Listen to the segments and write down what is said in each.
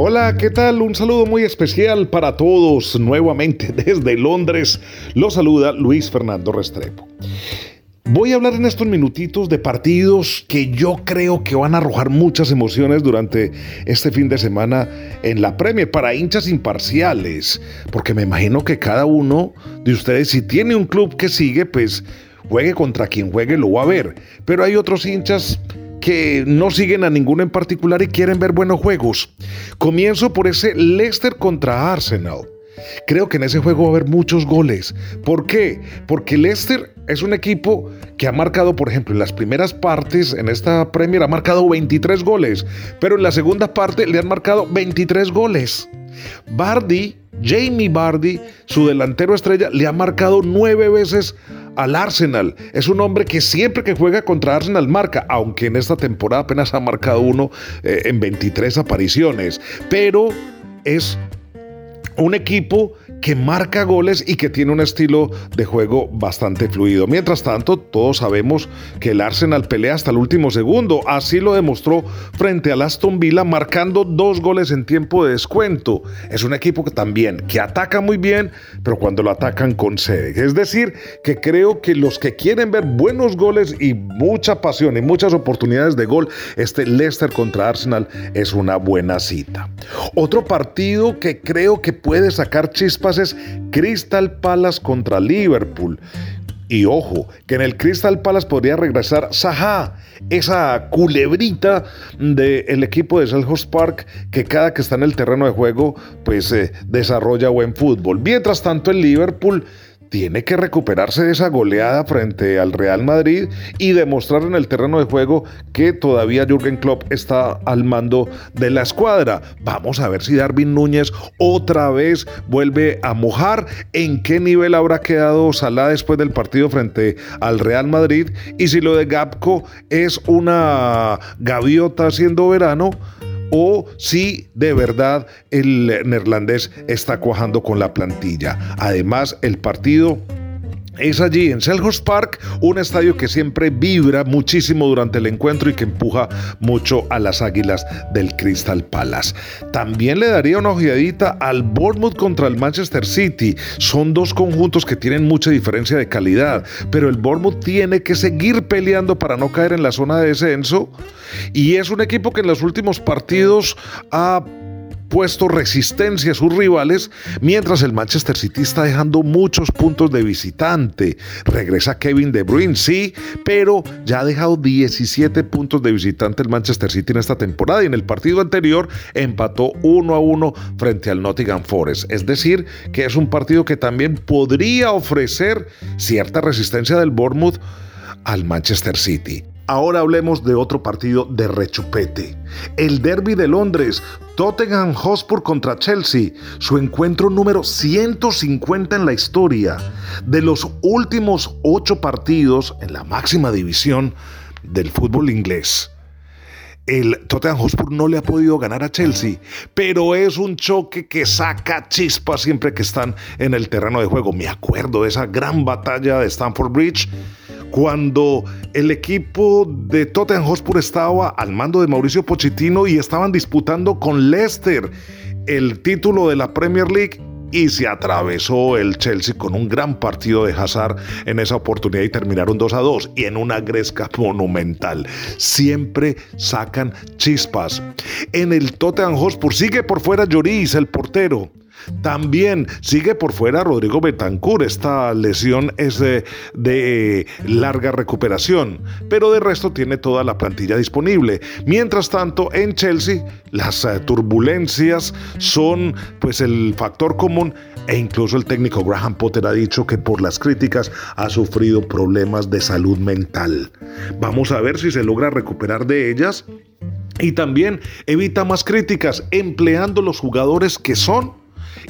Hola, ¿qué tal? Un saludo muy especial para todos nuevamente desde Londres. Los saluda Luis Fernando Restrepo. Voy a hablar en estos minutitos de partidos que yo creo que van a arrojar muchas emociones durante este fin de semana en la Premier para hinchas imparciales, porque me imagino que cada uno de ustedes si tiene un club que sigue, pues juegue contra quien juegue lo va a ver, pero hay otros hinchas que no siguen a ninguno en particular y quieren ver buenos juegos. Comienzo por ese Leicester contra Arsenal. Creo que en ese juego va a haber muchos goles. ¿Por qué? Porque Leicester es un equipo que ha marcado, por ejemplo, en las primeras partes, en esta Premier ha marcado 23 goles, pero en la segunda parte le han marcado 23 goles. Bardi, Jamie Bardi, su delantero estrella, le ha marcado nueve veces al Arsenal. Es un hombre que siempre que juega contra Arsenal marca, aunque en esta temporada apenas ha marcado uno eh, en 23 apariciones. Pero es un equipo que marca goles y que tiene un estilo de juego bastante fluido. Mientras tanto, todos sabemos que el Arsenal pelea hasta el último segundo. Así lo demostró frente al Aston Villa, marcando dos goles en tiempo de descuento. Es un equipo que también, que ataca muy bien, pero cuando lo atacan concede. Es decir, que creo que los que quieren ver buenos goles y mucha pasión y muchas oportunidades de gol, este Leicester contra Arsenal es una buena cita. Otro partido que creo que puede sacar chispas es Crystal Palace contra Liverpool. Y ojo, que en el Crystal Palace podría regresar Saha, esa culebrita del equipo de Selhurst Park que cada que está en el terreno de juego pues eh, desarrolla buen fútbol. Mientras tanto el Liverpool tiene que recuperarse de esa goleada frente al Real Madrid y demostrar en el terreno de juego que todavía Jürgen Klopp está al mando de la escuadra. Vamos a ver si Darwin Núñez otra vez vuelve a mojar, en qué nivel habrá quedado Salah después del partido frente al Real Madrid y si lo de Gapco es una gaviota haciendo verano o si de verdad el neerlandés está cuajando con la plantilla. Además, el partido es allí en Selhurst Park, un estadio que siempre vibra muchísimo durante el encuentro y que empuja mucho a las águilas del Crystal Palace. También le daría una ojeadita al Bournemouth contra el Manchester City. Son dos conjuntos que tienen mucha diferencia de calidad, pero el Bournemouth tiene que seguir peleando para no caer en la zona de descenso. Y es un equipo que en los últimos partidos ha puesto resistencia a sus rivales, mientras el Manchester City está dejando muchos puntos de visitante. Regresa Kevin De Bruyne, sí, pero ya ha dejado 17 puntos de visitante el Manchester City en esta temporada y en el partido anterior empató 1 a 1 frente al Nottingham Forest. Es decir, que es un partido que también podría ofrecer cierta resistencia del Bournemouth al Manchester City. Ahora hablemos de otro partido de rechupete. El Derby de Londres, Tottenham Hotspur contra Chelsea, su encuentro número 150 en la historia. De los últimos ocho partidos en la máxima división del fútbol inglés. El Tottenham Hotspur no le ha podido ganar a Chelsea, pero es un choque que saca chispas siempre que están en el terreno de juego. Me acuerdo de esa gran batalla de Stamford Bridge cuando el equipo de Tottenham Hotspur estaba al mando de Mauricio Pochettino y estaban disputando con Leicester el título de la Premier League y se atravesó el Chelsea con un gran partido de Hazard en esa oportunidad y terminaron 2 a 2 y en una gresca monumental. Siempre sacan chispas. En el Tottenham Hotspur sigue por fuera Lloris, el portero. También sigue por fuera Rodrigo Betancourt. Esta lesión es de, larga recuperación, pero de resto tiene toda la plantilla disponible. Mientras tanto, en Chelsea las eh, turbulencias son pues el factor común e incluso el técnico Graham Potter ha dicho que por las críticas ha sufrido problemas de salud mental. Vamos a ver si se logra recuperar de ellas y también evita más críticas empleando los jugadores que son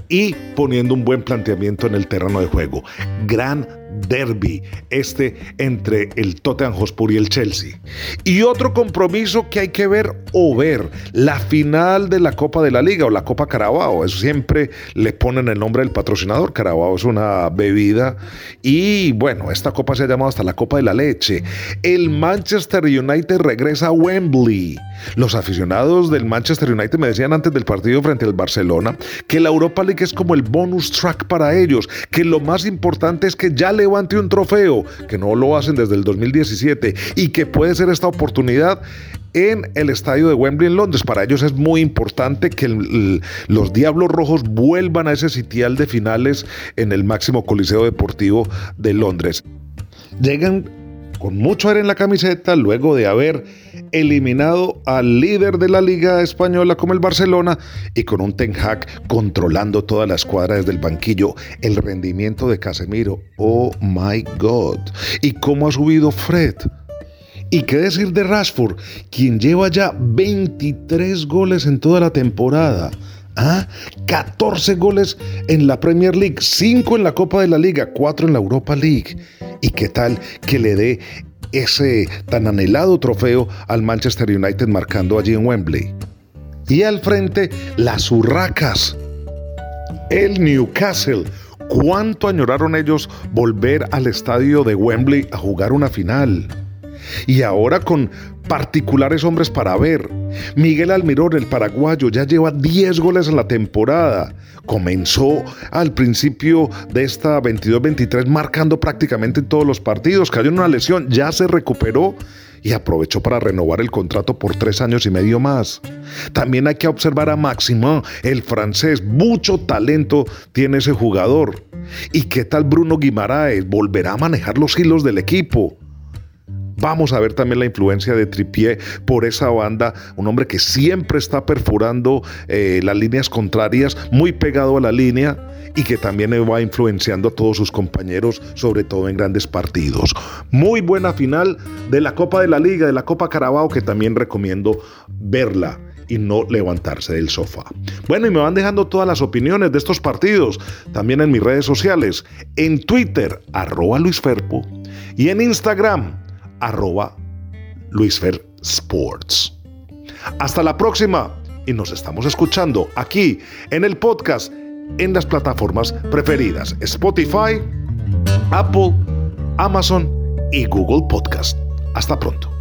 y poniendo un buen planteamiento en el terreno de juego. Gran derby, este entre el Tottenham Hotspur y el Chelsea. Y otro compromiso que hay que ver o ver, la final de la Copa de la Liga o la Copa Carabao. Eso siempre le ponen el nombre del patrocinador. Carabao es una bebida y bueno, esta copa se ha llamado hasta la Copa de la Leche. El Manchester United regresa a Wembley. Los aficionados del Manchester United me decían antes del partido frente al Barcelona que la Europa League es como el bonus track para ellos, que lo más importante es que ya levante un trofeo, que no lo hacen desde el 2017 y que puede ser esta oportunidad en el estadio de Wembley en Londres. Para ellos es muy importante que los Diablos Rojos vuelvan a ese sitial de finales en el máximo coliseo deportivo de Londres. Llegan con mucho aire en la camiseta luego de haber eliminado al líder de la liga española como el Barcelona y con un Ten Hag controlando toda la escuadra desde el banquillo. El rendimiento de Casemiro, oh my god. ¿Y cómo ha subido Fred? ¿Y qué decir de Rashford, quien lleva ya 23 goles en toda la temporada? ¿Ah? 14 goles en la Premier League, 5 en la Copa de la Liga, 4 en la Europa League. ¿Y qué tal que le dé ese tan anhelado trofeo al Manchester United marcando allí en Wembley? Y al frente, las Urracas, el Newcastle. ¿Cuánto añoraron ellos volver al estadio de Wembley a jugar una final? Y ahora con particulares hombres para ver. Miguel Almirón, el paraguayo, ya lleva 10 goles en la temporada. Comenzó al principio de esta 22-23 marcando prácticamente en todos los partidos. Cayó en una lesión, ya se recuperó y aprovechó para renovar el contrato por tres años y medio más. También hay que observar a Maximin, el francés. Mucho talento tiene ese jugador. ¿Y qué tal Bruno Guimaraes? Volverá a manejar los hilos del equipo. Vamos a ver también la influencia de Tripié por esa banda, un hombre que siempre está perforando eh, las líneas contrarias, muy pegado a la línea y que también va influenciando a todos sus compañeros, sobre todo en grandes partidos. Muy buena final de la Copa de la Liga, de la Copa Carabao, que también recomiendo verla y no levantarse del sofá. Bueno, y me van dejando todas las opiniones de estos partidos, también en mis redes sociales, en Twitter, arroba Luis Ferpo, y en Instagram, arroba Luisfer Sports. Hasta la próxima y nos estamos escuchando aquí en el podcast en las plataformas preferidas Spotify, Apple, Amazon y Google Podcast. Hasta pronto.